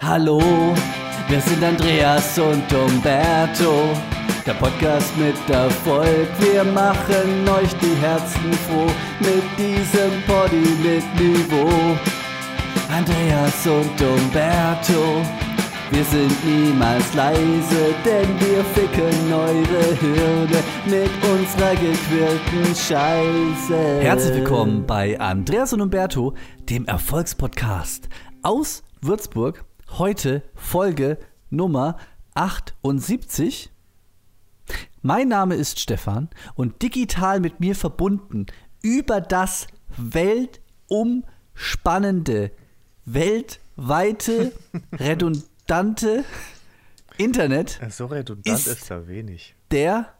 Hallo, wir sind Andreas und Umberto. Der Podcast mit Erfolg, wir machen euch die Herzen froh mit diesem Poddy mit Niveau. Andreas und Umberto, wir sind niemals leise, denn wir ficken eure Hirne mit unserer gequirlten Scheiße. Herzlich willkommen bei Andreas und Umberto, dem Erfolgspodcast aus Würzburg. Heute Folge Nummer 78. Mein Name ist Stefan und digital mit mir verbunden über das weltumspannende, weltweite, redundante Internet. So redundant Ist- ist, da wenig. Der,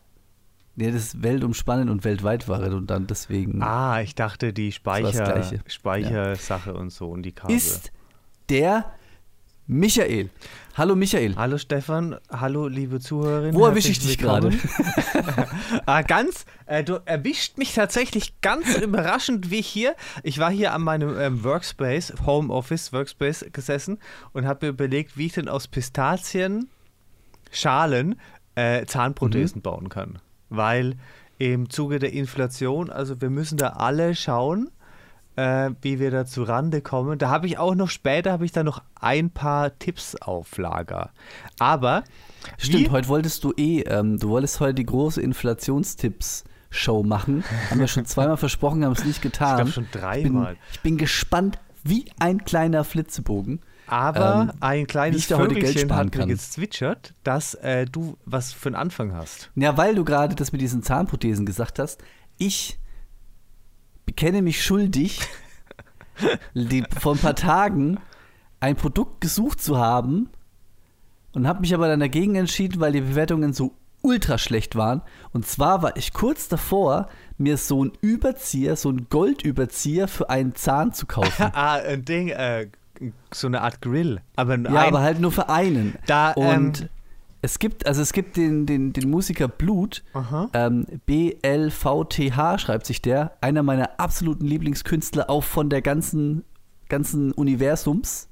nee, das ist weltumspannend und weltweit war redundant, deswegen Ah, ich dachte die Speicher. Speichersache und so und die Kabel. ist der Michael. Hallo Michael. hallo Stefan, hallo liebe Zuhörerinnen. Wo erwische ich dich gerade? ah, ganz, äh, du erwischt mich tatsächlich ganz überraschend wie hier. Ich war hier an meinem ähm, Workspace, Homeoffice Workspace gesessen und habe mir überlegt, wie ich denn aus Pistazien Schalen äh, Zahnprothesen bauen kann. Weil im Zuge der Inflation, also wir müssen da alle schauen, äh, wie wir da zu Rande kommen. Da habe ich auch noch später, habe ich da noch ein paar Tipps auf Lager. Aber Stimmt, wie- heute wolltest du eh, ähm, du wolltest heute die große Inflationstipps-Show machen. Haben wir schon zweimal versprochen, haben es nicht getan. Ich glaub, schon Ich bin, dreimal. ich bin gespannt wie ein kleiner Flitzebogen. Aber ähm, ein kleines ich Vögelchen hat mir gezwitschert, dass äh, du was für einen Anfang hast. Ja, weil du gerade das mit diesen Zahnprothesen gesagt hast, ich bekenne mich schuldig, die, vor ein paar Tagen ein Produkt gesucht zu haben und habe mich aber dann dagegen entschieden, weil die Bewertungen so ultra schlecht waren. Und zwar war ich kurz davor, mir so ein Überzieher, so ein Goldüberzieher für einen Zahn zu kaufen. ah, ein Ding, äh, so eine Art Grill. Aber, Ja, ein, aber halt nur für einen. Da, und ähm, es gibt, also es gibt den, den, den Musiker Blut, ähm, B-L-V-T-H schreibt sich der, einer meiner absoluten Lieblingskünstler, auch von der ganzen, ganzen Universums.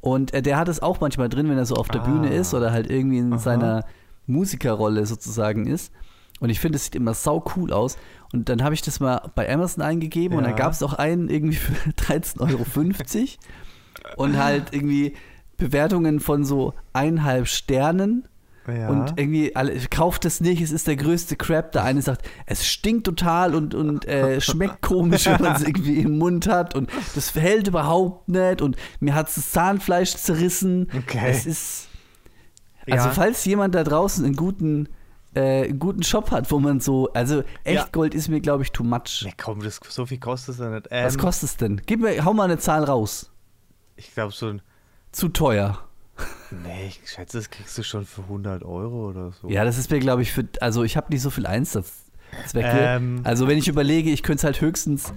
Und äh, der hat es auch manchmal drin, wenn er so auf der Ah. Bühne ist oder halt irgendwie in Aha. seiner Musikerrolle sozusagen ist. Und ich finde, es sieht immer sau cool aus. Und dann habe ich das mal bei Amazon eingegeben und Ja. dann gab es auch einen irgendwie für 13,50 Euro. und halt irgendwie Bewertungen von so eineinhalb Sternen. Ja. Und irgendwie, alle, kauft es nicht, es ist der größte Crap. Der eine sagt, es stinkt total und, und äh, schmeckt komisch, wenn man es irgendwie im Mund hat und das verhält überhaupt nicht und mir hat das Zahnfleisch zerrissen. Okay. Es ist. Also, Ja. falls jemand da draußen einen guten, äh, einen guten Shop hat, wo man so, also Echtgold ist mir, glaube ich, too much. Nee, komm, das, so viel kostet es ja nicht. Ähm, Was kostet es denn? Gib mir, hau mal eine Zahl raus. Ich glaube, so ein. Zu teuer. Nee, ich schätze, das kriegst du schon für 100 Euro oder so. Ja, das ist mir, glaube ich, für. Also, ich habe nicht so viel Einsatzzwecke. Ähm. also, wenn ich überlege, ich könnte es halt höchstens.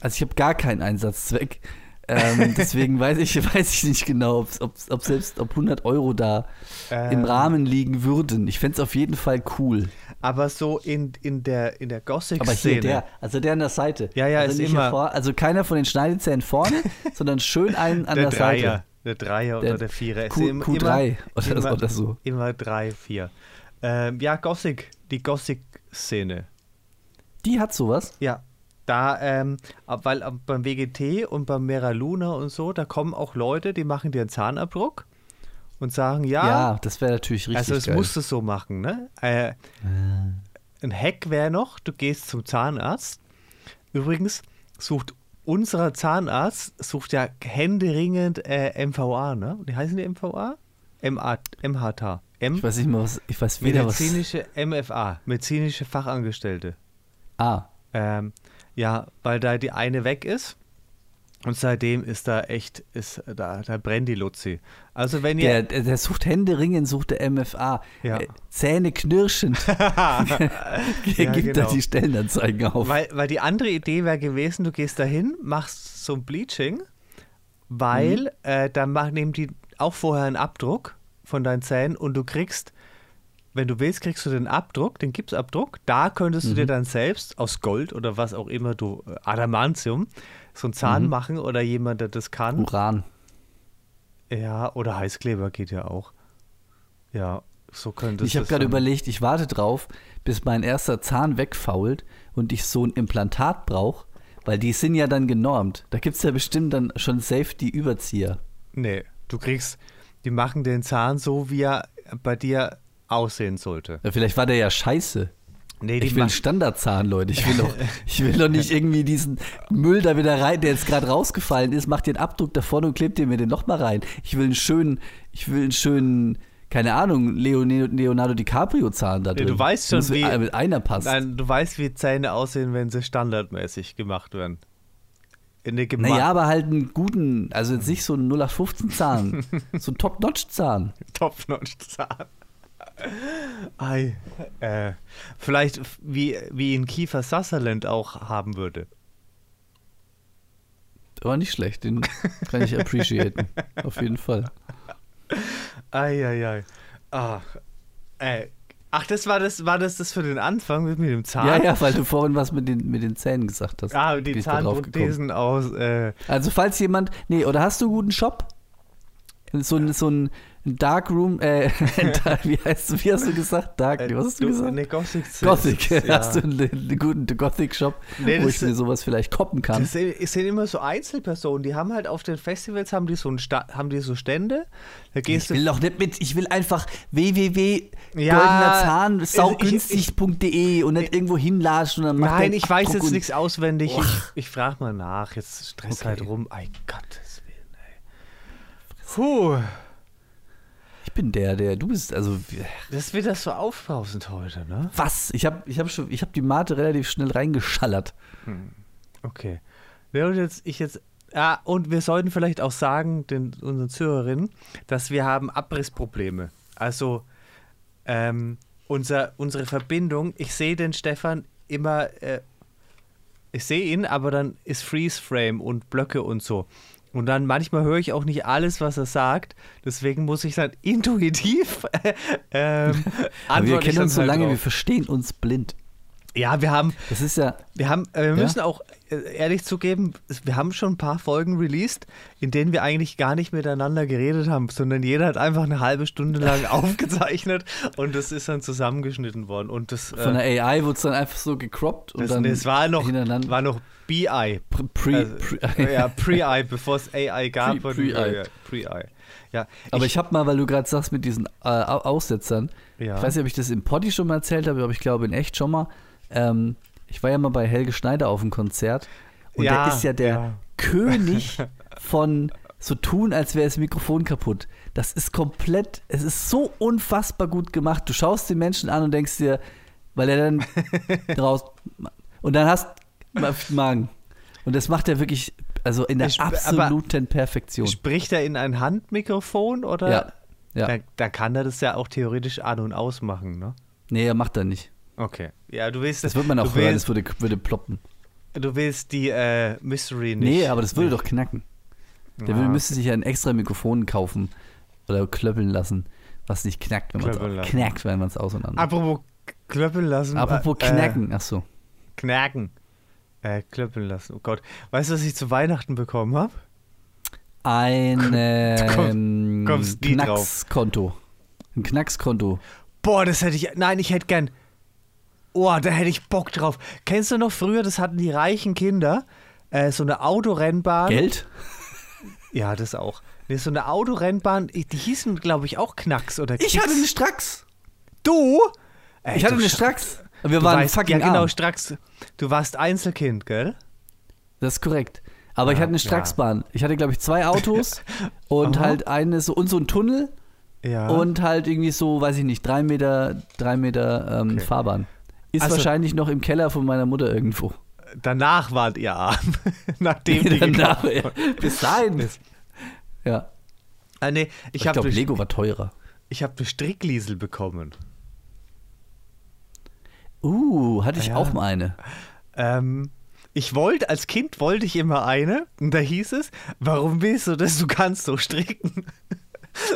Also, ich habe gar keinen Einsatzzweck. Ähm, deswegen weiß ich, weiß ich nicht genau, ob's- ob's- ob, selbst ob 100 Euro da im Ähm, Rahmen liegen würden. Ich fände es auf jeden Fall cool. Aber so in, in der, in der Gothic-Szene. Aber hier der, also der an der Seite. Ja, ja, also ist immer- vor, also keiner von den Schneidezähnen vorne, sondern schön einen an der der, Dreier. Seite. Der Dreier Der oder der Vierer. Q- ist im- Q3 oder immer, oder so. Immer drei, vier. Ähm, ja, Gothic, die Gothic-Szene. Die hat sowas. Ja, da, ähm, weil beim WGT und beim Mera Luna und so, da kommen auch Leute, die machen dir einen Zahnabdruck und sagen, ja, Ja, das wäre natürlich richtig also es geil. musst du so machen, ne? Äh, ein Hack wäre noch, du gehst zum Zahnarzt. Übrigens sucht unser Zahnarzt, sucht ja händeringend äh, MVA, ne? Wie heißen die MVA? MA, MHT. M ich weiß nicht mal, was, ich weiß weder was. medizinische MFA, medizinische Fachangestellte. Ah, Ähm, ja, weil da die eine weg ist. Und seitdem ist da echt, ist da, da brennt die Luzi. Also wenn der, ihr. der, der sucht Händeringen, sucht der MFA. Ja. Äh, Zähne knirschend. Ja, gibt da genau. die Stellenanzeigen auf. Weil, weil die andere Idee wäre gewesen, du gehst dahin, machst so ein Bleaching, weil Mhm. äh, dann mach, nehmen die auch vorher einen Abdruck von deinen Zähnen und du kriegst, wenn du willst, kriegst du den Abdruck, den Gipsabdruck. Da könntest Mhm. du dir dann selbst aus Gold oder was auch immer du, äh, Adamantium, so einen Mhm. Zahn machen oder jemand, der das kann. Uran. Ja, oder Heißkleber geht ja auch. Ja, so könnte es Ich habe gerade überlegt, ich warte drauf, bis mein erster Zahn wegfault und ich so ein Implantat brauche, weil die sind ja dann genormt. Da gibt es ja bestimmt dann schon safe die Überzieher. Nee, du kriegst, die machen den Zahn so, wie er bei dir aussehen sollte. Ja, vielleicht war der ja scheiße. Nee, Ich will einen Standardzahn, Leute. Ich will, doch, ich will doch nicht irgendwie diesen Müll da wieder rein, der jetzt gerade rausgefallen ist. Macht den Abdruck da vorne und klebt den mir den nochmal rein. Ich will einen schönen, ich will einen schönen, keine Ahnung, Leo, Leonardo DiCaprio-Zahn da Nee, drin. du weißt schon, wie- mit einer passt. Nein, du weißt, wie Zähne aussehen, wenn sie standardmäßig gemacht werden. In der Gema Naja, aber halt einen guten, also jetzt nicht so einen 0815-Zahn, so einen Top-Notch-Zahn. Top-Notch-Zahn. Ei. Äh, vielleicht wie, wie ihn Kiefer Sutherland auch haben würde. Aber nicht schlecht, den kann ich appreciaten. Auf jeden Fall. Eieiei. Ach, äh, ach, das war das, war das das für den Anfang mit, mit dem Zahn? Ja, ja, weil du vorhin was mit den, mit den Zähnen gesagt hast. Ah, die. Zahnprothesen aus. Äh, Also falls jemand, nee, oder hast du einen guten Shop? So ein, so ein Darkroom, äh, wie heißt wie hast du gesagt? Dark, nee, was hast du, gesagt? Ne, Gothic. Gothic, ja. hast du einen, einen guten Gothic-Shop, Nee, wo ich mir sowas vielleicht koppen kann? Das sind, es sind immer so Einzelpersonen, die haben halt auf den Festivals haben die so, ein Sta haben die so Stände. Da Ich gehst will du. doch nicht mit, ich will einfach Ja, www.goldenerzahn, saugünstig.de und nicht irgendwo hinlatschen und dann macht Nein, ich weiß jetzt nichts auswendig. Ich, ich frage mal nach. Jetzt stress Okay. halt rum. Ei, ey. Puh, Ich bin der, der, du bist, also, das wird das so aufbrausend heute, ne? was? Ich habe ich hab schon, ich habe die Mate relativ schnell reingeschallert. Okay. Ja, und jetzt, ich jetzt. Ja, und wir sollten vielleicht auch sagen, den, unseren Zuhörerinnen, dass wir haben Abrissprobleme. Also, ähm, unser, unsere Verbindung, ich sehe den Stefan immer, äh, ich sehe ihn, aber dann ist Freeze Frame und Blöcke und so. Und dann manchmal höre ich auch nicht alles, was er sagt. Deswegen muss ich dann intuitiv ähm, Aber wir kennen uns so halt lange, wir drauf. verstehen uns blind. Ja, wir haben, Das ist ja, wir haben, äh, wir müssen auch äh, ehrlich zugeben, es- wir haben schon ein paar Folgen released, in denen wir eigentlich gar nicht miteinander geredet haben, sondern jeder hat einfach eine halbe Stunde lang aufgezeichnet und das ist dann zusammengeschnitten worden. Und das, von äh, der AI wurde es dann einfach so gecroppt und das, dann das war noch, war noch BI. Pre, pre, Also, pre, ja, Pre-I, bevor es AI gab. Pre- und- Pre-I. ja, Pre-I. Ja, Aber ich, habe mal, weil du gerade sagst mit diesen äh, Au- Aussetzern, Ja. ich weiß nicht, ob ich das im Poddy schon mal erzählt habe, aber ich glaube in echt schon mal. Ähm, ich war ja mal bei Helge Schneider auf dem Konzert und Ja, der ist ja der ja. König von so tun, als wäre das Mikrofon kaputt. Das ist komplett, es ist so unfassbar gut gemacht. Du schaust den Menschen an und denkst dir, weil er dann raus und dann hast Magen. Und das macht er wirklich, also in der Ich- absoluten Perfektion. Spricht er in ein Handmikrofon oder? Ja, ja. Da, da kann er das ja auch theoretisch an- und ausmachen, ne? Nee, er macht er nicht. Okay. Ja, du willst Das wird man auch hören, willst, das würde, würde ploppen. Du willst die äh, Mystery nicht. Nee, aber das würde doch knacken. Der Ah, würde, müsste sich ja ein extra Mikrofon kaufen oder klöppeln lassen, was nicht knackt, wenn man es knackt, wenn man es auseinander. Apropos klöppeln lassen. Apropos äh, knacken, ach so. Knacken. Äh, klöppeln lassen. Oh Gott. Weißt du, was ich zu Weihnachten bekommen habe? Ein ähm. Knackskonto. Ein Knackskonto. Boah, das hätte ich. Nein, ich hätte gern. Oh, da hätte ich Bock drauf. Kennst du noch früher, das hatten die reichen Kinder, äh, so eine Autorennbahn. Geld? Ja, das auch. Nee, so eine Autorennbahn, die hießen, glaube ich, auch Knacks oder Ich Kicks. hatte eine Strax. Du? Ey, Ich hatte du eine Strax. Wir Du waren weißt, fucking ja, genau, arm. Strax. Du warst Einzelkind, gell? Das ist korrekt. Aber ich Ja, hatte eine Straxbahn. Ich hatte, glaube ich, zwei Autos und Aha. halt eine so und so ein Tunnel Ja. und halt irgendwie so, weiß ich nicht, drei Meter, drei Meter ähm, Okay. Fahrbahn. Ist Also- wahrscheinlich noch im Keller von meiner Mutter irgendwo. danach wart ihr arm. Nachdem die Danach, ja. Bis dahin. Ja. Ah, nee, ich Ich, habe glaube, Lego war teurer. ich hab eine Strickliesel bekommen. Uh, hatte ich Ja. auch mal eine. Ähm, ich wollte, als Kind wollte ich immer eine. Und da hieß es, warum willst du das? Du kannst so stricken.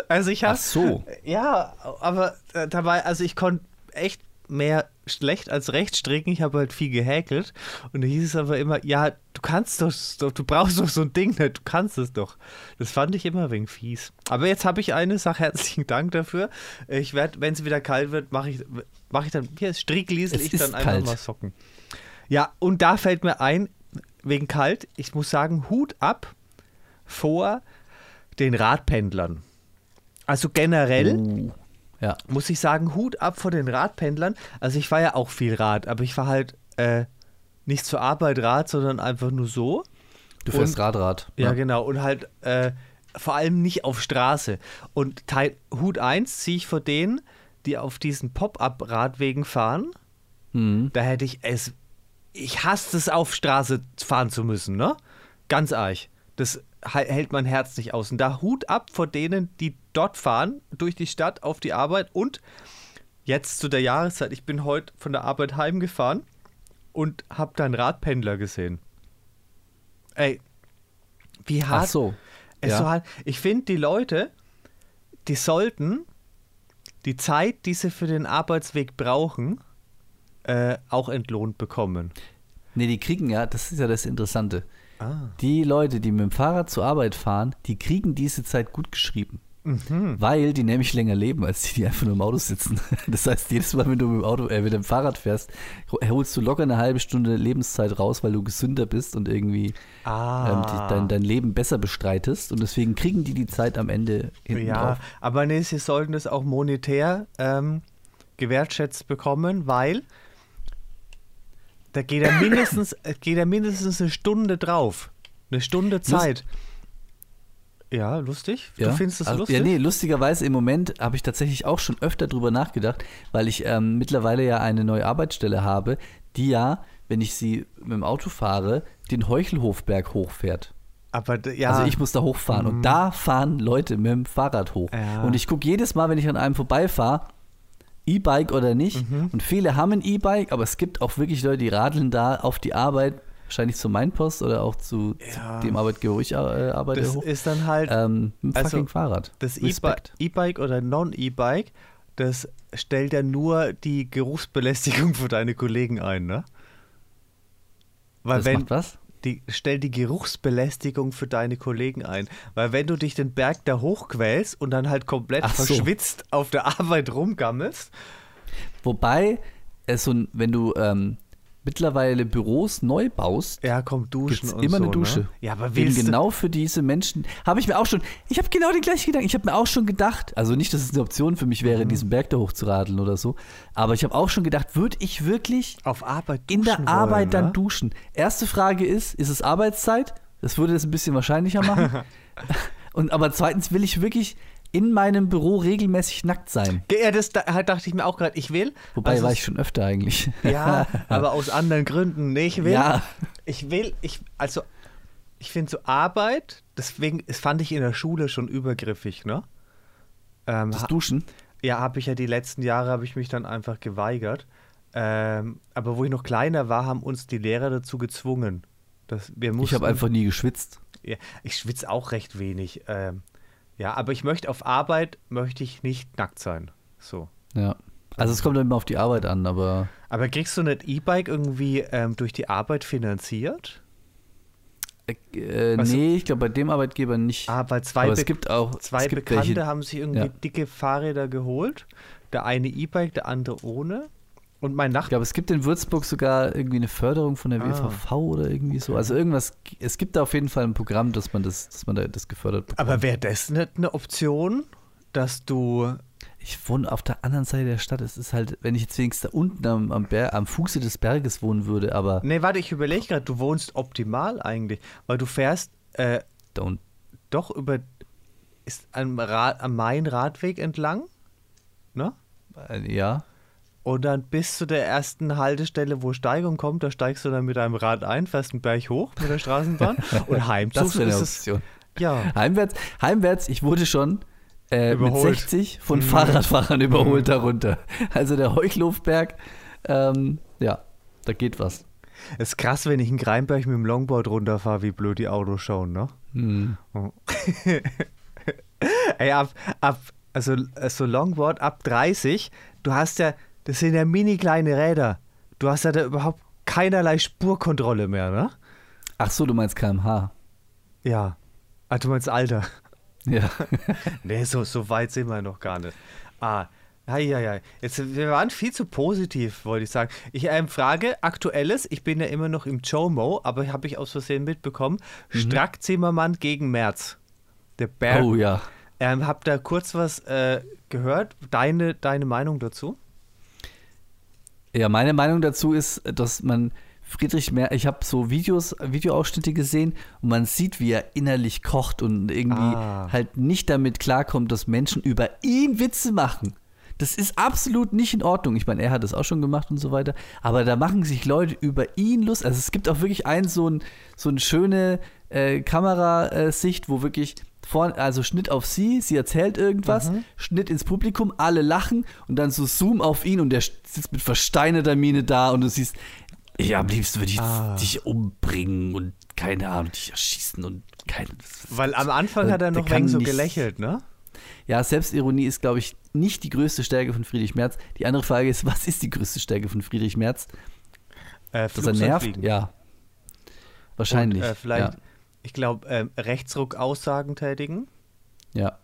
Also ich Ach habe so. Ja, aber äh, dabei, also ich konnte echt mehr schlecht als recht stricken. Ich habe halt viel gehäkelt. Und da hieß es aber immer, ja, du kannst doch, du brauchst doch so ein Ding, du kannst es doch. Das fand ich immer wenig fies. Aber jetzt habe ich eine, sag herzlichen Dank dafür. Ich werde, wenn es wieder kalt wird, mache ich, mach ich dann, hier strickliesel ich dann einfach mal Socken. Ja, und da fällt mir ein, wegen kalt, ich muss sagen, Hut ab vor den Radpendlern. Also generell. Uh ja. muss ich sagen, Hut ab vor den Radpendlern. Also ich fahre ja auch viel Rad, aber ich fahre halt äh, nicht zur Arbeit Rad, sondern einfach nur so. Du fährst und, Radrad. Ja, ja, genau. Und halt äh, vor allem nicht auf Straße. Und Teil, Hut 1 ziehe ich vor denen, die auf diesen Pop-up-Radwegen fahren. Mhm. Da hätte ich es. Ich hasse es, auf Straße fahren zu müssen, ne? Ganz arg. Das hält mein Herz nicht aus. Und da Hut ab vor denen, die dort fahren, durch die Stadt auf die Arbeit und jetzt zu der Jahreszeit, ich bin heute von der Arbeit heimgefahren und habe da einen Radpendler gesehen. Ey, wie hart. Ach so. Ja. so hart. Ich finde, die Leute, die sollten die Zeit, die sie für den Arbeitsweg brauchen, äh, auch entlohnt bekommen. Nee, die kriegen ja, das ist ja das Interessante. Ah. Die Leute, die mit dem Fahrrad zur Arbeit fahren, die kriegen diese Zeit gut geschrieben. Mhm. Weil die nämlich länger leben, als die, die einfach nur im Auto sitzen. Das heißt, jedes Mal, wenn du mit dem, Auto, äh, mit dem Fahrrad fährst, holst du locker eine halbe Stunde Lebenszeit raus, weil du gesünder bist und irgendwie ah. ähm, die, dein, dein Leben besser bestreitest. Und deswegen kriegen die die Zeit am Ende hinten Ja, drauf. aber nee, sie sollten es auch monetär ähm, gewertschätzt bekommen, weil da geht er mindestens, geht er mindestens eine Stunde drauf. Eine Stunde Zeit. Lust ja, lustig. Du findest das also, lustig? Ja, nee, lustigerweise im Moment habe ich tatsächlich auch schon öfter drüber nachgedacht, weil ich ähm, mittlerweile ja eine neue Arbeitsstelle habe, die ja, wenn ich sie mit dem Auto fahre, den Heuchelhofberg hochfährt. Aber ja. Also ich muss da hochfahren mhm. und da fahren Leute mit dem Fahrrad hoch. Ja. Und ich gucke jedes Mal, wenn ich an einem vorbeifahre, E-Bike oder nicht. Mhm. Und viele haben ein E-Bike, aber es gibt auch wirklich Leute, die radeln da auf die Arbeit, wahrscheinlich zum Mainpost oder auch zu, ja. zu dem Arbeitgeber, wo ich äh, arbeite. Das hoch. ist dann halt ähm, ein also fucking Fahrrad. Das E-Bike oder Non-E-Bike, das stellt ja nur die Geruchsbelästigung für deine Kollegen ein, ne? Weil das wenn, macht was? die, stell die Geruchsbelästigung für deine Kollegen ein. Weil wenn du dich den Berg da hochquälst und dann halt komplett Ach verschwitzt so. auf der Arbeit rumgammelst. Wobei, es so, wenn du ähm, mittlerweile Büros neu baust, ja, kommt duschen und immer so, eine Dusche. Ne? Ja, aber Eben genau für diese Menschen habe ich mir auch schon, ich habe genau den gleichen Gedanken. Ich habe mir auch schon gedacht, also nicht, dass es eine Option für mich wäre, mhm. diesen Berg da hochzuradeln oder so, aber ich habe auch schon gedacht, würde ich wirklich auf Arbeit in der wollen, Arbeit dann ne? duschen? Erste Frage ist, ist es Arbeitszeit? Das würde es ein bisschen wahrscheinlicher machen. und aber zweitens will ich wirklich in meinem Büro regelmäßig nackt sein. Ja, das da, dachte ich mir auch gerade, ich will. Wobei also, war ich schon öfter eigentlich. Ja, aber aus anderen Gründen. Nee, ich will. Ja. Ich will, ich, also, ich finde so Arbeit, deswegen, das fand ich in der Schule schon übergriffig, ne? Ähm, das Duschen? Ja, habe ich ja die letzten Jahre, habe ich mich dann einfach geweigert. Ähm, aber wo ich noch kleiner war, haben uns die Lehrer dazu gezwungen. Dass wir mussten, ich habe einfach nie geschwitzt. Ja, ich schwitze auch recht wenig. Ähm, ja, aber ich möchte auf Arbeit, möchte ich nicht nackt sein. So. Ja. Also es kommt immer auf die Arbeit an, aber. Aber kriegst du ein E-Bike irgendwie ähm, durch die Arbeit finanziert? Äh, äh nee, ich glaube bei dem Arbeitgeber nicht. Ah, weil zwei, es gibt auch, zwei gibt Bekannte welche, haben sich irgendwie ja. dicke Fahrräder geholt. Der eine E-Bike, der andere ohne. Und mein Nachbar. Ich glaube, es gibt in Würzburg sogar irgendwie eine Förderung von der WVV ah. oder irgendwie so. Also irgendwas, es gibt da auf jeden Fall ein Programm, dass man das, dass man da das gefördert bekommt. Aber wäre das nicht eine Option, dass du. Ich wohne auf der anderen Seite der Stadt. Es ist halt, wenn ich jetzt wenigstens da unten am, am, Ber am Fuße des Berges wohnen würde, aber. Nee, warte, ich überlege gerade, du wohnst optimal eigentlich, weil du fährst äh, doch über. Ist am, Rad, am Main-Radweg entlang? Ne? Ja. Und dann bis zu der ersten Haltestelle, wo Steigung kommt, da steigst du dann mit deinem Rad ein, fährst einen Berg hoch mit der Straßenbahn und heimwärts. Das wäre eine. Es, ja. Heimwärts, heimwärts, ich wurde schon äh, mit 60 von mhm. Fahrradfahrern überholt mhm. darunter. Also der Heuchlofberg, ähm, ja, da geht was. Es ist krass, wenn ich in Greinberg mit dem Longboard runterfahre, wie blöd die Autos schauen, ne? Mhm. Oh. Ey, ab, ab, also so Longboard ab 30, du hast ja das sind ja mini kleine Räder. Du hast ja da überhaupt keinerlei Spurkontrolle mehr, ne? Ach so, du meinst kmh. Ja. Ah, du meinst Alter. Ja. Nee, so, so weit sind wir noch gar nicht. Ah, ja, ja, ja. Jetzt, wir waren viel zu positiv, wollte ich sagen. Ich ähm, frage, aktuelles, ich bin ja immer noch im Jomo, aber habe ich aus Versehen mitbekommen, Strack Zimmermann gegen Merz. Der Berg. Oh ja. Ähm, hab da kurz was äh, gehört. Deine, deine Meinung dazu? Ja, meine Meinung dazu ist, dass man Friedrich Merz, ich habe so Videos, Videoausschnitte gesehen und man sieht, wie er innerlich kocht und irgendwie Ah. halt nicht damit klarkommt, dass Menschen über ihn Witze machen. Das ist absolut nicht in Ordnung. Ich meine, er hat das auch schon gemacht und so weiter. Aber da machen sich Leute über ihn Lust. Also es gibt auch wirklich einen so ein so eine schöne äh, Kamerasicht, wo wirklich vorn, also Schnitt auf sie, sie erzählt irgendwas, Schnitt ins Publikum, alle lachen und dann so Zoom auf ihn und der sitzt mit versteinerter Miene da und du siehst, ja, am liebsten würde ich Ah. dich umbringen und keine Ahnung, dich erschießen und keine. Weil am Anfang hat er noch wenig so gelächelt, ne? Ja, Selbstironie ist, glaube ich, nicht die größte Stärke von Friedrich Merz. Die andere Frage ist, was ist die größte Stärke von Friedrich Merz? Äh, Dass er nervt? fliegen. Ja. Wahrscheinlich. Und, äh, vielleicht, Ja. Ich glaube, ähm, Rechtsruck-Aussagen tätigen. ja.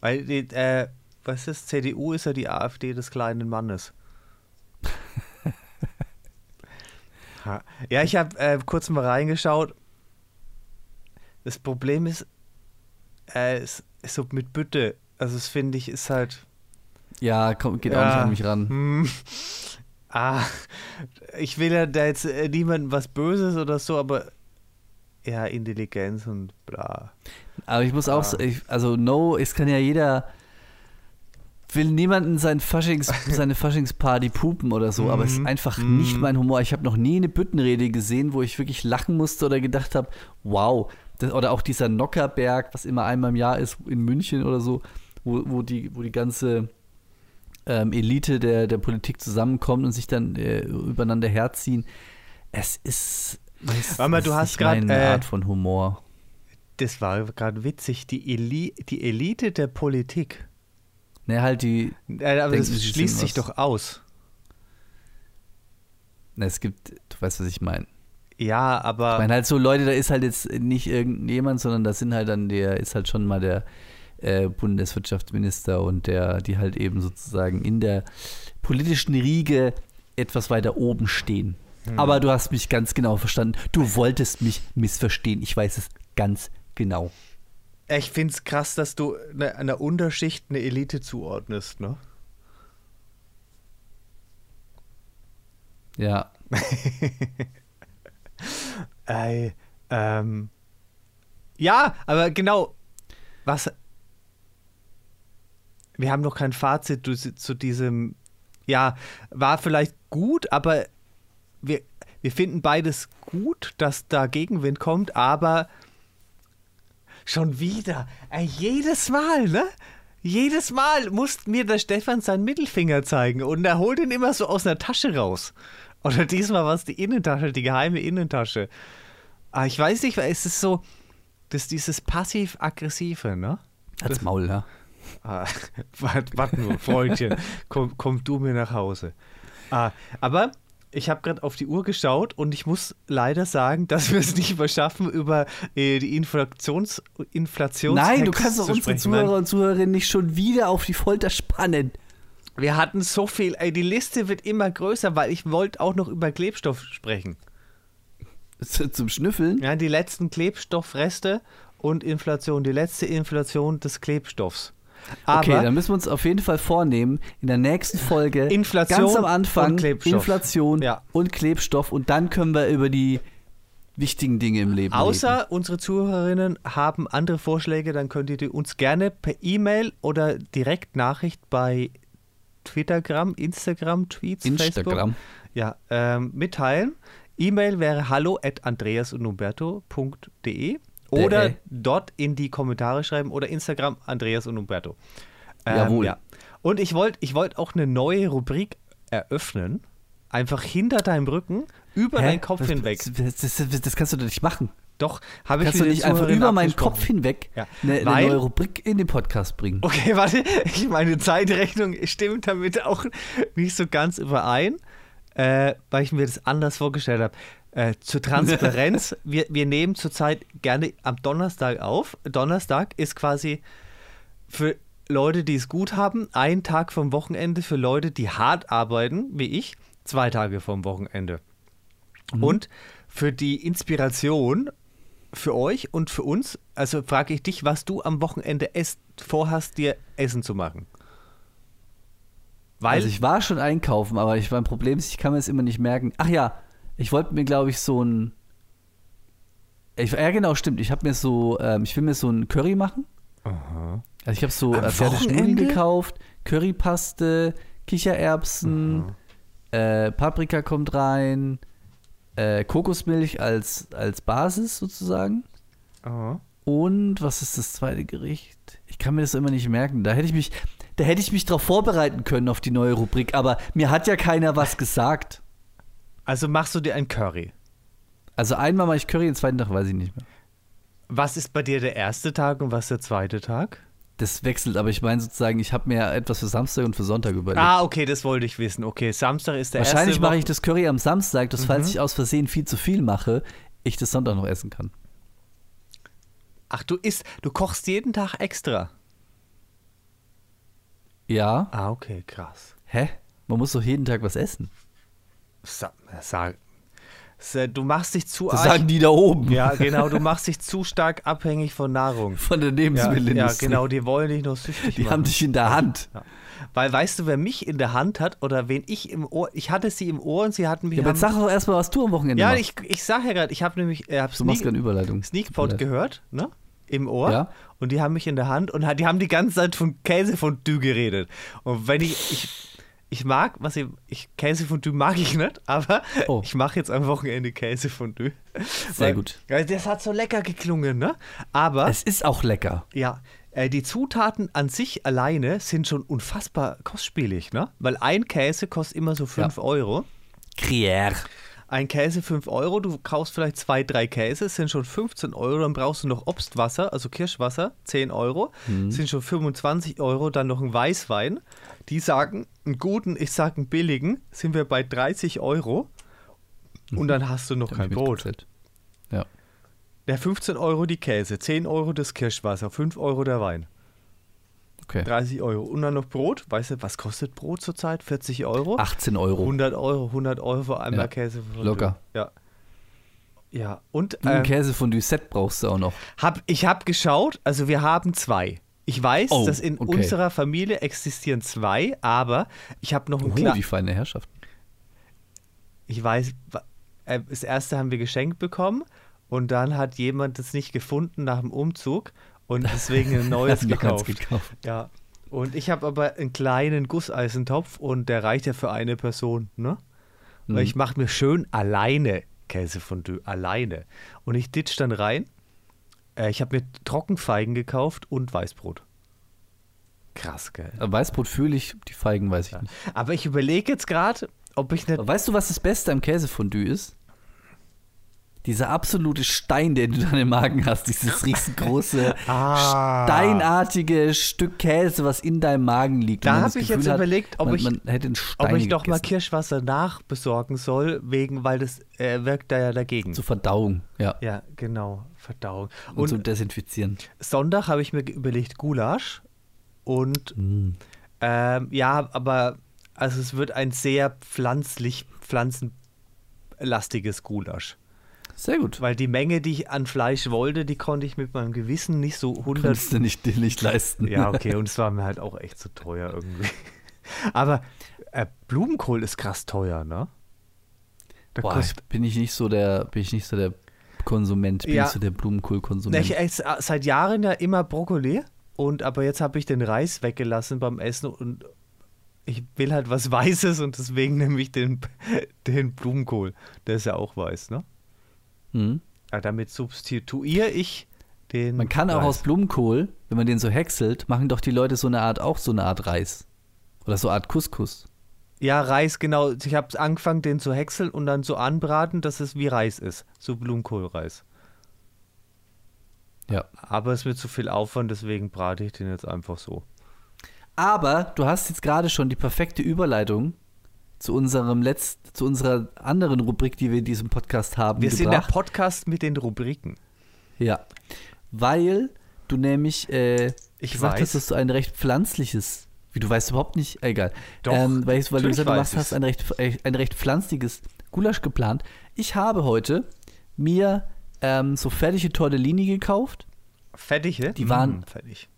Weil, die, äh, was ist, CDU ist ja die AfD des kleinen Mannes. Ja, ich habe äh, kurz mal reingeschaut. Das Problem ist, äh, es ist so mit Bütte. Also, das finde ich, ist halt. Ja, komm, geht auch Ja. nicht an mich ran. Hm, ah, ich will ja da jetzt äh, niemandem was Böses oder so, aber ja, Intelligenz und bla. Aber ich muss auch, Ah. so- ich, also no, es kann ja jeder, will niemanden sein Faschings, seine Faschingsparty pupen oder so, aber es ist Mhm. einfach Mhm. nicht mein Humor. Ich habe noch nie eine Büttenrede gesehen, wo ich wirklich lachen musste oder gedacht habe, wow. Das, oder auch dieser Nockerberg, was immer einmal im Jahr ist, in München oder so, wo, wo, die, wo die ganze ähm, Elite der, der Politik zusammenkommt und sich dann äh, übereinander herziehen. Es ist, weiß, Warte mal, das du ist hast meine äh, Art von Humor. Das war gerade witzig. Die, Eli die Elite der Politik. Ne, halt die, Äh, aber Denken das schließt sich doch aus. Ne, es gibt, du weißt, was ich meine. Ja, Ich aber. meine halt so Leute, da ist halt jetzt nicht irgendjemand, sondern da sind halt dann der, ist halt schon mal der äh, Bundeswirtschaftsminister und der, die halt eben sozusagen in der politischen Riege etwas weiter oben stehen. Hm. Aber du hast mich ganz genau verstanden. Du wolltest mich missverstehen. Ich weiß es ganz genau. ich finde es krass, dass du ne- einer Unterschicht eine Elite zuordnest, ne? Ja. Ey, ähm. Ja, aber genau. Was. Wir haben noch kein Fazit zu, zu diesem. Ja, war vielleicht gut, aber wir, wir finden beides gut, dass da Gegenwind kommt, aber schon wieder. Ey, jedes Mal, ne? Jedes Mal muss mir der Stefan seinen Mittelfinger zeigen und er holt ihn immer so aus einer Tasche raus. Oder diesmal war es die Innentasche, die geheime Innentasche. Aber ich weiß nicht, weil es ist so, das ist dieses passiv-aggressive, ne? Als Maul, ja. Ah, Warte wart nur, Freundchen, komm, komm du mir nach Hause. Ah, aber ich habe gerade auf die Uhr geschaut und ich muss leider sagen, dass wir es nicht mehr schaffen, über äh, die Inflations Inflations Nein, du kannst doch unsere sprechen. Zuhörer und Zuhörerinnen nicht schon wieder auf die Folter spannen. Wir hatten so viel, ey, die Liste wird immer größer, weil ich wollte auch noch über Klebstoff sprechen. Zum Schnüffeln. Ja, die letzten Klebstoffreste und Inflation, die letzte Inflation des Klebstoffs. Aber okay, dann müssen wir uns auf jeden Fall vornehmen, in der nächsten Folge Inflation ganz am Anfang und Klebstoff. Inflation Ja. und Klebstoff und dann können wir über die wichtigen Dinge im Leben reden. Außer unsere Zuhörerinnen haben andere Vorschläge, dann könnt ihr die uns gerne per E-Mail oder direkt Nachricht bei Twittergram, Instagram, Tweets, Facebook Instagram. ja, ähm, mitteilen. E-Mail wäre hallo at andreasundumberto.de oder Äh. dort in die Kommentare schreiben oder Instagram Andreas und Umberto. Ähm, Jawohl. Ja. Und ich wollte ich wollt auch eine neue Rubrik eröffnen. Einfach hinter deinem Rücken, über Hä? deinen Kopf Was- hinweg. Das, das, das, das kannst du doch nicht machen. Doch, habe ich Kannst du nicht einfach über meinen. Kopf hinweg Ja, eine, eine neue Rubrik in den Podcast bringen? Okay, warte, ich meine Zeitrechnung stimmt damit auch nicht so ganz überein, äh, weil ich mir das anders vorgestellt habe. Äh, zur Transparenz, wir, wir nehmen zurzeit gerne am Donnerstag auf. Donnerstag ist quasi für Leute, die es gut haben, ein Tag vom Wochenende, für Leute, die hart arbeiten, wie ich, zwei Tage vom Wochenende. Und für die Inspiration für euch und für uns, also frage ich dich, was du am Wochenende esst, vorhast, dir Essen zu machen. Weil, also ich war schon einkaufen, aber ich mein Problem ist, ich kann mir das immer nicht merken. Ach ja, ich wollte mir, glaube ich, so ein. Ich, ja, genau, stimmt. Ich habe mir so, ähm, ich will mir so ein Curry machen. Aha. Also ich habe so äh, fertige Nudeln gekauft, Currypaste, Kichererbsen, äh, Paprika kommt rein, äh, Kokosmilch als, als Basis sozusagen. Aha. Und was ist das zweite Gericht? Ich kann mir das immer nicht merken. Da hätte ich mich, da hätte ich mich drauf vorbereiten können auf die neue Rubrik, aber mir hat ja keiner was gesagt. Also machst du dir ein Curry. Also einmal mache ich Curry, den zweiten Tag weiß ich nicht mehr. Was ist bei dir der erste Tag und was der zweite Tag? Das wechselt, aber ich meine sozusagen, ich habe mir etwas für Samstag und für Sonntag überlegt. Ah, okay, das wollte ich wissen. Okay, Samstag ist der Wahrscheinlich erste mache Wochen- ich das Curry am Samstag, dass falls ich aus Versehen viel zu viel mache, ich das Sonntag noch essen kann. Ach, du isst, du kochst jeden Tag extra. Ja. Ah, okay, krass. Hä? Man muss doch jeden Tag was essen. Sa sag, sa- du machst dich zu Das sagen die da oben. Ja, genau, du machst dich zu stark abhängig von Nahrung. Von der Ja, Lebensmittelindustrie. ja, genau, die wollen dich noch süchtig Die machen. haben dich in der Hand. Ja. Weil weißt du, wer mich in der Hand hat oder wen ich im Ohr, ich hatte sie im Ohr und sie hatten mich Ja, aber sag doch erstmal, was du am Wochenende Ja, machst. ich, ich sag ja gerade, ich habe nämlich äh, hab du machst Sneak, gerade Überleitung. Sneakpot gehört, ne? Im Ohr. Ja. Und die haben mich in der Hand und die haben die ganze Zeit von Käsefondue geredet. Und wenn ich, ich, ich mag, was ich, ich Käsefondue mag ich nicht, aber Oh. ich mache jetzt am Wochenende Käsefondue. Sehr Weil- gut. Ja, das hat so lecker geklungen, ne? Aber Es ist auch lecker. ja, äh, die Zutaten an sich alleine sind schon unfassbar kostspielig, ne? Weil ein Käse kostet immer so 5 Euro. Gruyère. Ein Käse 5 Euro, du kaufst vielleicht zwei, drei Käse, sind schon 15 Euro, dann brauchst du noch Obstwasser, also Kirschwasser, 10 Euro, sind schon 25 Euro, dann noch ein Weißwein. Die sagen, einen guten, ich sage einen billigen, sind wir bei 30 Euro und dann hast du noch kein Brot. Ja. Der 15 Euro die Käse, 10 Euro das Kirschwasser, 5 Euro der Wein. Okay. 30 Euro. Und dann noch Brot. Weißt du, was kostet Brot zurzeit? 40 Euro? 18 Euro. 100 Euro, 100 Euro für einmal Ja, Käse. locker. Ja. Ja, und Ein ähm, Käsefondue-Set brauchst du auch noch. hab, ich habe geschaut, also wir haben zwei. Ich weiß, Oh, dass in okay. unserer Familie existieren zwei, aber ich habe noch ein Oh, klar. die feine Herrschaft. Ich weiß, äh, das erste haben wir geschenkt bekommen und dann hat jemand das nicht gefunden nach dem Umzug und deswegen ein neues gekauft. gekauft. Ja. Und ich habe aber einen kleinen Gusseisentopf und der reicht ja für eine Person, ne? Mhm. Weil ich mache mir schön alleine Käsefondue, alleine. Und ich ditch dann rein. Äh, ich habe mir Trockenfeigen gekauft und Weißbrot. Krass, gell? Weißbrot fühle ich, die Feigen weiß ich nicht. Aber ich überlege jetzt gerade, ob ich nicht. Weißt du, was das Beste am Käsefondue ist? Dieser absolute Stein, den du dann im Magen hast, dieses riesengroße, Ah. steinartige Stück Käse, was in deinem Magen liegt. Da Und man hab das ich jetzt hat, überlegt, ob man, ich- man Ob ich doch mal. Kirschwasser nachbesorgen soll, wegen, weil das äh, wirkt da ja dagegen. Zur Verdauung, ja. Ja, genau, Verdauung. Und, Und zum Desinfizieren. Sonntag habe ich mir überlegt Gulasch und Mm. ähm, ja, aber also es wird ein sehr pflanzlich, pflanzenlastiges Gulasch. Sehr gut. Weil die Menge, die ich an Fleisch wollte, die konnte ich mit meinem Gewissen nicht so 100... Konntest du nicht, dir nicht leisten. Ja, okay, und es war mir halt auch echt zu teuer irgendwie. Aber äh, Blumenkohl ist krass teuer, ne? Da Boah, kostet- bin ich nicht so der, bin ich nicht so der Konsument, bin Ja. ich so der Blumenkohlkonsument. ich esse äh, seit Jahren ja immer Brokkoli und aber jetzt habe ich den Reis weggelassen beim Essen und ich will halt was Weißes und deswegen nehme ich den, den Blumenkohl. Der ist ja auch weiß, ne? Hm. Ja, damit substituiere ich den. Man kann auch Reis. aus Blumenkohl, wenn man den so häckselt, machen doch die Leute so eine Art, auch so eine Art Reis. Oder so eine Art Couscous. Ja, Reis, genau. Ich habe angefangen, den zu häckseln und dann so anbraten, dass es wie Reis ist. So Blumenkohlreis. Ja. Aber es wird zu viel Aufwand, deswegen brate ich den jetzt einfach so. Aber du hast jetzt gerade schon die perfekte Überleitung zu unserem letzt, zu unserer anderen Rubrik, die wir in diesem Podcast haben. Wir sind der gebracht. Podcast mit den Rubriken. Ja. Weil du nämlich äh, Ich gesagt weiß. hast, dass du ein recht pflanzliches, wie du weißt überhaupt nicht, egal. Doch, ähm, weil, ich- weil du gesagt hast, hast ein recht, äh, ein recht pflanzliches Gulasch geplant. Ich habe heute mir ähm, so fertige Tortellini gekauft. Fettige? Die waren- Mm, fertig.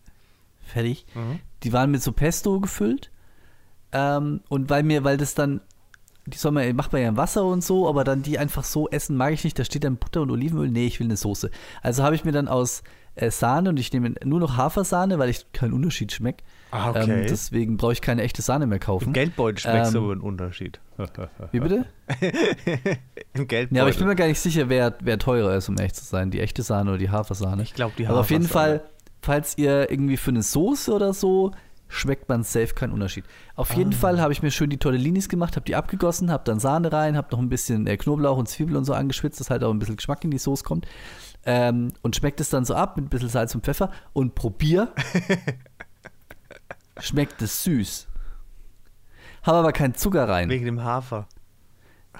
Fertig. Mhm. Die waren mit so Pesto gefüllt. Ähm, und weil mir, weil das dann, die soll man, macht man ja im Wasser und so, aber dann die einfach so essen mag ich nicht. Da steht dann Butter und Olivenöl. Nee, ich will eine Soße. Also habe ich mir dann aus äh, Sahne und ich nehme nur noch Hafersahne, weil ich keinen Unterschied schmeckt. Ah, okay. Ähm, deswegen brauche ich keine echte Sahne mehr kaufen. Im Geldbeutel schmeckt Ähm, so ein Unterschied. Wie bitte? Im Geldbeutel. Ja, aber ich bin mir gar nicht sicher, wer, wer teurer ist, um echt zu sein. Die echte Sahne oder die Hafersahne. Ich glaub, die Aber auf jeden Hafersahne. Fall, falls ihr irgendwie für eine Soße oder so, schmeckt man safe keinen Unterschied. Auf Ah. jeden Fall habe ich mir schön die Tortellinis gemacht, habe die abgegossen, habe dann Sahne rein, habe noch ein bisschen äh, Knoblauch und Zwiebel und so angeschwitzt, dass halt auch ein bisschen Geschmack in die Soße kommt. Ähm, und schmeckt es dann so ab mit ein bisschen Salz und Pfeffer und probier. schmeckt es süß. Habe aber keinen Zucker rein. Wegen dem Hafer.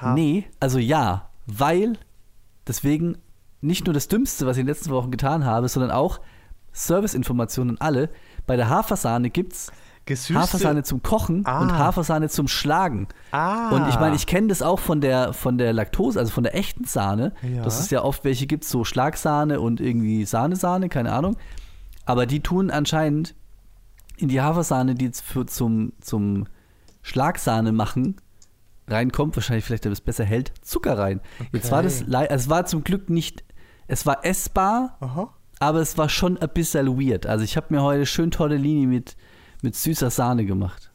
Ha- Nee, also ja, weil deswegen nicht nur das Dümmste, was ich in den letzten Wochen getan habe, sondern auch Serviceinformationen alle. Bei der Hafersahne gibt's Gesüßte. Hafersahne zum Kochen Ah. und Hafersahne zum Schlagen. Ah. Und ich meine, ich kenne das auch von der, von der Laktose, also von der echten Sahne, Ja. dass es ja oft welche gibt, so Schlagsahne und irgendwie Sahnesahne, keine Ahnung. Aber die tun anscheinend in die Hafersahne, die jetzt für zum, zum Schlagsahne machen, reinkommt, wahrscheinlich vielleicht, damit es besser hält, Zucker rein. Jetzt war das, also es war zum Glück nicht, es war essbar, Aha. Aber es war schon ein bisschen weird. Also ich habe mir heute schön Tortellini mit, mit süßer Sahne gemacht.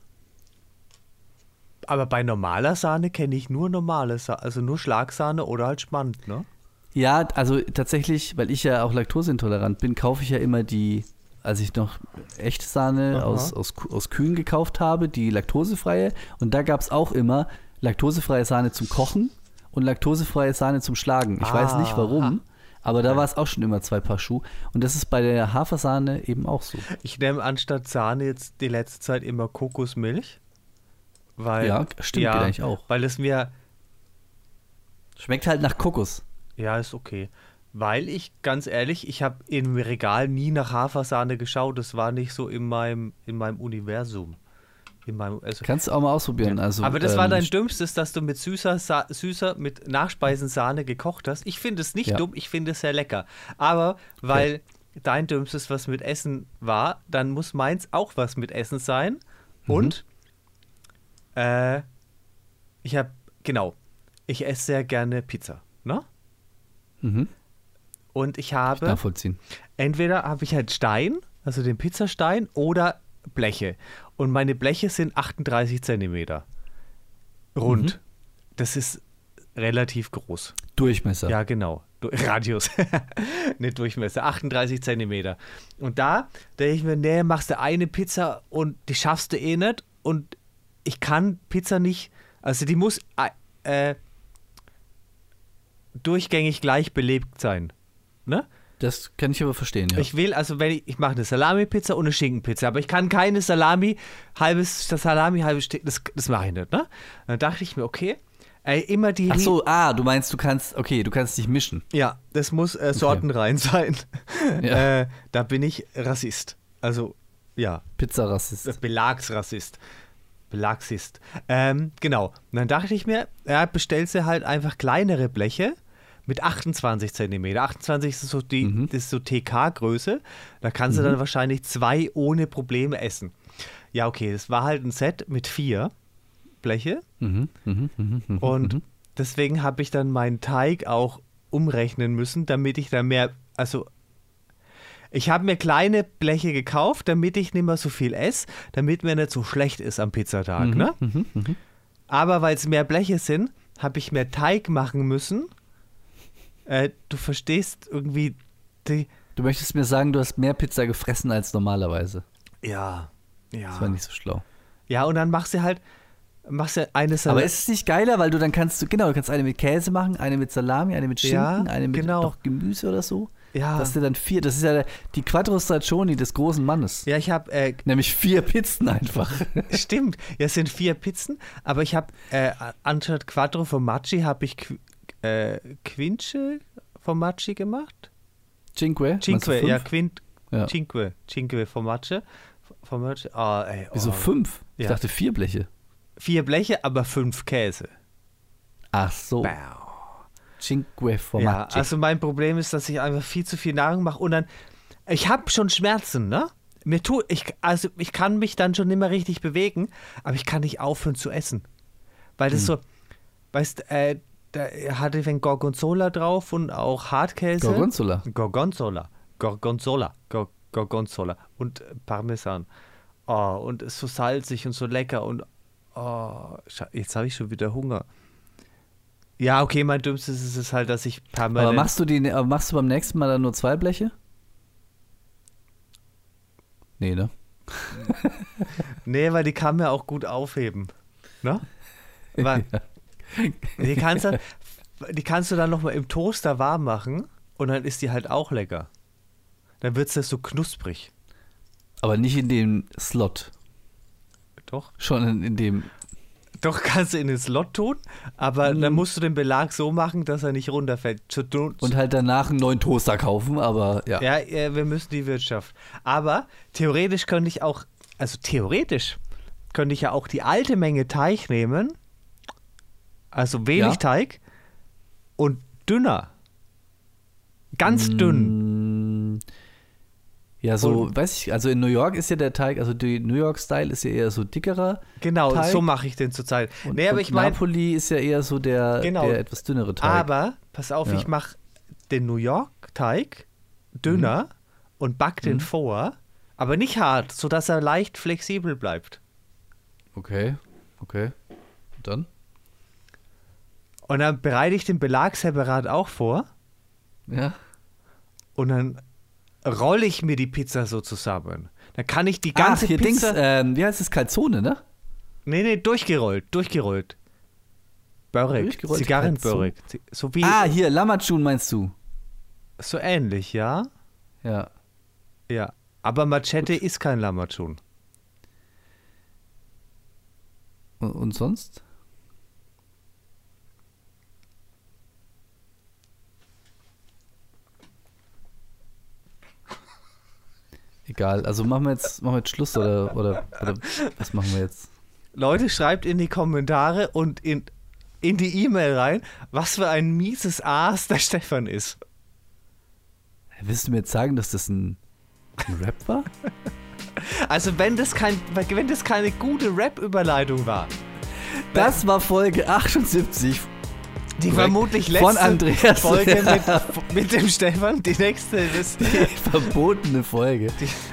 Aber bei normaler Sahne kenne ich nur normale Sahne, also nur Schlagsahne oder halt Schmand, ne? Ja, also tatsächlich, weil ich ja auch laktoseintolerant bin, kaufe ich ja immer die, als ich noch echte Sahne Aha. aus, aus, aus Kühen gekauft habe, die laktosefreie. Und da gab es auch immer laktosefreie Sahne zum Kochen und laktosefreie Sahne zum Schlagen. Ich weiß nicht warum, aber da war es auch schon immer zwei Paar Schuh. Und das ist bei der Hafersahne eben auch so. Ich nehme anstatt Sahne jetzt die letzte Zeit immer Kokosmilch. Weil, Ja, stimmt, geht eigentlich auch. Weil es mir, Schmeckt halt nach Kokos. ja, ist okay. Weil ich, ganz ehrlich, ich habe im Regal nie nach Hafersahne geschaut. Das war nicht so in meinem, in meinem Universum. In meinem, also, Kannst du auch mal ausprobieren. Also, Aber das war ähm, dein Dümmstes, dass du mit süßer, Sa süßer, mit Nachspeisensahne gekocht hast. Ich finde es nicht Ja. dumm, ich finde es sehr lecker. Aber weil dein Dümmstes was mit Essen war, dann muss meins auch was mit Essen sein. Mhm. Und äh, ich habe, genau, ich esse sehr gerne Pizza. Ne? Mhm. Und ich habe Nachvollziehen. entweder habe ich halt Stein, also den Pizzastein, oder Bleche. Und meine Bleche sind 38 Zentimeter. Rund. Mhm. Das ist relativ groß. Durchmesser. Ja, genau. Du- Radius. Nicht Durchmesser. 38 Zentimeter. Und da denke ich mir, nee, machst du eine Pizza und die schaffst du eh nicht. Und ich kann Pizza nicht, also die muss äh, durchgängig gleich belebt sein. Ne? Das kann ich aber verstehen, ja. Ich will, also wenn ich, ich mache eine Salami-Pizza und eine Schinkenpizza, aber ich kann keine Salami, halbes Salami, halbes Stück, das, das mache ich nicht, ne? Dann dachte ich mir, okay, ey, immer die Ach so, ah, du meinst, du kannst, okay, du kannst dich mischen. Ja, das muss äh, sortenrein sein. Ja. Äh, da bin ich Rassist. Also, ja, Pizzarassist. Belagsrassist. Belagsist. Ähm, genau. Und dann dachte ich mir, ja, bestellst du halt einfach kleinere Bleche mit 28 Zentimeter. 28 ist so die Mhm. das ist so TK-Größe. Da kannst du dann wahrscheinlich zwei ohne Probleme essen. Ja, okay, das war halt ein Set mit vier Bleche. Mhm, mhm, mhm, mhm, Und mhm. deswegen habe ich dann meinen Teig auch umrechnen müssen, damit ich da mehr, also ich habe mir kleine Bleche gekauft, damit ich nicht mehr so viel esse, damit mir nicht so schlecht ist am Pizzatag. Ne? Mhm, mhm. Aber weil es mehr Bleche sind, habe ich mehr Teig machen müssen. Äh, du verstehst irgendwie die. Du möchtest mir sagen, du hast mehr Pizza gefressen als normalerweise. Ja. Ja. Das war nicht so schlau. ja, und dann machst du halt, machst du eine Aber Salat. ist es nicht geiler, weil du dann kannst du, genau, du kannst eine mit Käse machen, eine mit Salami, eine mit Schinken, Ja, eine mit genau. noch Gemüse oder so. Ja. Dass der dann vier, das ist ja die Quattro Stagioni des großen Mannes. Ja, ich habe, äh, Nämlich vier Pizzen einfach. stimmt, ja, es sind vier Pizzen, aber ich habe, äh, anstatt Quattro Formaggi habe ich äh, Quince Formaggi gemacht. Cinque? Du Cinque, ja, Quint, Ja. Cinque, Cinque Formaggi. Formaggi, ah, ey, oh. Wieso fünf? Ich Ja. dachte vier Bleche. Vier Bleche, aber fünf Käse. Ach so. Wow. Cinque Ja, Formaggi. also mein Problem ist, dass ich einfach viel zu viel Nahrung mache und dann, ich habe schon Schmerzen, ne? Mir tut, ich, also ich kann mich dann schon nicht mehr richtig bewegen, aber ich kann nicht aufhören zu essen. Weil Hm. das so, weißt äh, da hatte ich ein Gorgonzola drauf und auch Hartkäse. Gorgonzola. Gorgonzola. Gorgonzola. Gor Gorgonzola. Und äh, Parmesan. Oh, und ist so salzig und so lecker und oh, jetzt habe ich schon wieder Hunger. Ja, okay, mein Dümmstes ist es halt, dass ich permanent. Aber machst du, die, aber machst du beim nächsten Mal dann nur zwei Bleche? Nee, ne? Nee, weil die kann man ja auch gut aufheben. Ne? Weil, die, kannst du, die kannst du dann nochmal im Toaster warm machen und dann ist die halt auch lecker. Dann wird es so knusprig. Aber nicht in dem Slot. Doch. Schon in, in dem. Doch kannst du in den Slot tun, aber Mhm. dann musst du den Belag so machen, dass er nicht runterfällt. Und halt danach einen neuen Toaster kaufen, aber ja. ja, äh, wir müssen die Wirtschaft. Aber theoretisch könnte ich auch, also theoretisch könnte ich ja auch die alte Menge Teig nehmen, also wenig Ja. Teig und dünner. Ganz dünn. Mm, Ja, so, Und- weiß ich, also in New York ist ja der Teig, also die New York-Style ist ja eher so dickerer. Genau, Teig. so mache ich den zurzeit. Und, Nee, aber ich meine, Napoli ist ja eher so der, Genau. der etwas dünnere Teig. aber pass auf, Ja. ich mache den New York-Teig dünner Mhm. und back den vor, aber nicht hart, sodass er leicht flexibel bleibt. Okay, okay. Und dann? Und dann bereite ich den Belag separat auch vor Ja. und dann rolle ich mir die Pizza so zusammen. Dann kann ich die ganze Ach, hier Dings, Pizza. ähm, wie heißt es, Calzone, ne? nee, nee, durchgerollt, durchgerollt. Börek, Zigarrenbörek. Zi- So wie, Ah, hier, Lamachun meinst du? so ähnlich, ja? Ja. Ja. Aber Machete ist kein Lamachun. Und sonst? Egal, also machen wir jetzt, machen wir jetzt Schluss oder, oder, oder was machen wir jetzt? Leute, schreibt in die Kommentare und in, in die E-Mail rein, was für ein mieses Aas der Stefan ist. Willst du mir jetzt sagen, dass das ein, ein Rap war? Also wenn das, kein, wenn das keine gute Rap-Überleitung war, Das war Folge 78 die vermutlich letzte Von Andreas. Folge mit, mit dem Stefan, die nächste ist... verbotene Folge.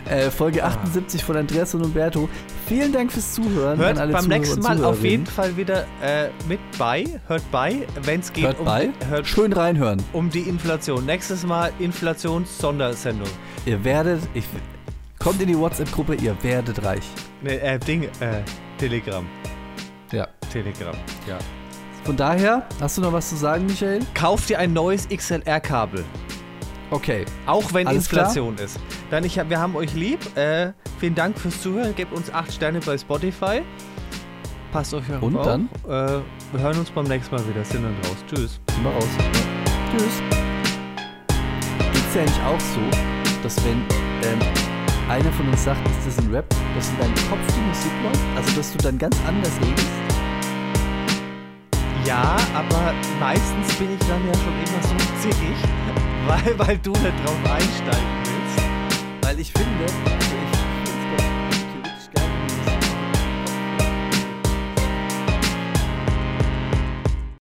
Äh, Folge 78 von Andreas und Umberto. Vielen Dank fürs Zuhören. Hört beim Zuhörer nächsten Mal auf jeden Fall wieder äh, mit bei, hört bei, wenn es geht Hört um, bei. Die, hört Schön reinhören. um die Inflation. Nächstes Mal Inflations-Sondersendung. Ihr werdet, ich, kommt in die WhatsApp-Gruppe, ihr werdet reich. Ne, äh, Ding, äh, Telegram. Ja. Telegram, ja. Von daher, hast du noch was zu sagen, Michael? Kauf dir ein neues XLR-Kabel. Okay. Auch wenn Alles klar? Inflation ist. Dann, ich, wir haben euch lieb. Äh, vielen Dank fürs Zuhören. Gebt uns 8 Sterne bei Spotify. Passt euch auf. Und auf. dann? Äh, wir hören uns beim nächsten Mal wieder. Sind dann raus. Tschüss. Sind wir raus. Tschüss. Geht's ja eigentlich auch so, dass wenn ähm, einer von uns sagt, ist das ein Rap, dass in deinem Kopf die Musik läuft? Also, dass du dann ganz anders redest? Ja, aber meistens bin ich dann ja schon immer so zickig, weil, weil du nicht drauf einsteigen willst. Weil ich finde, ich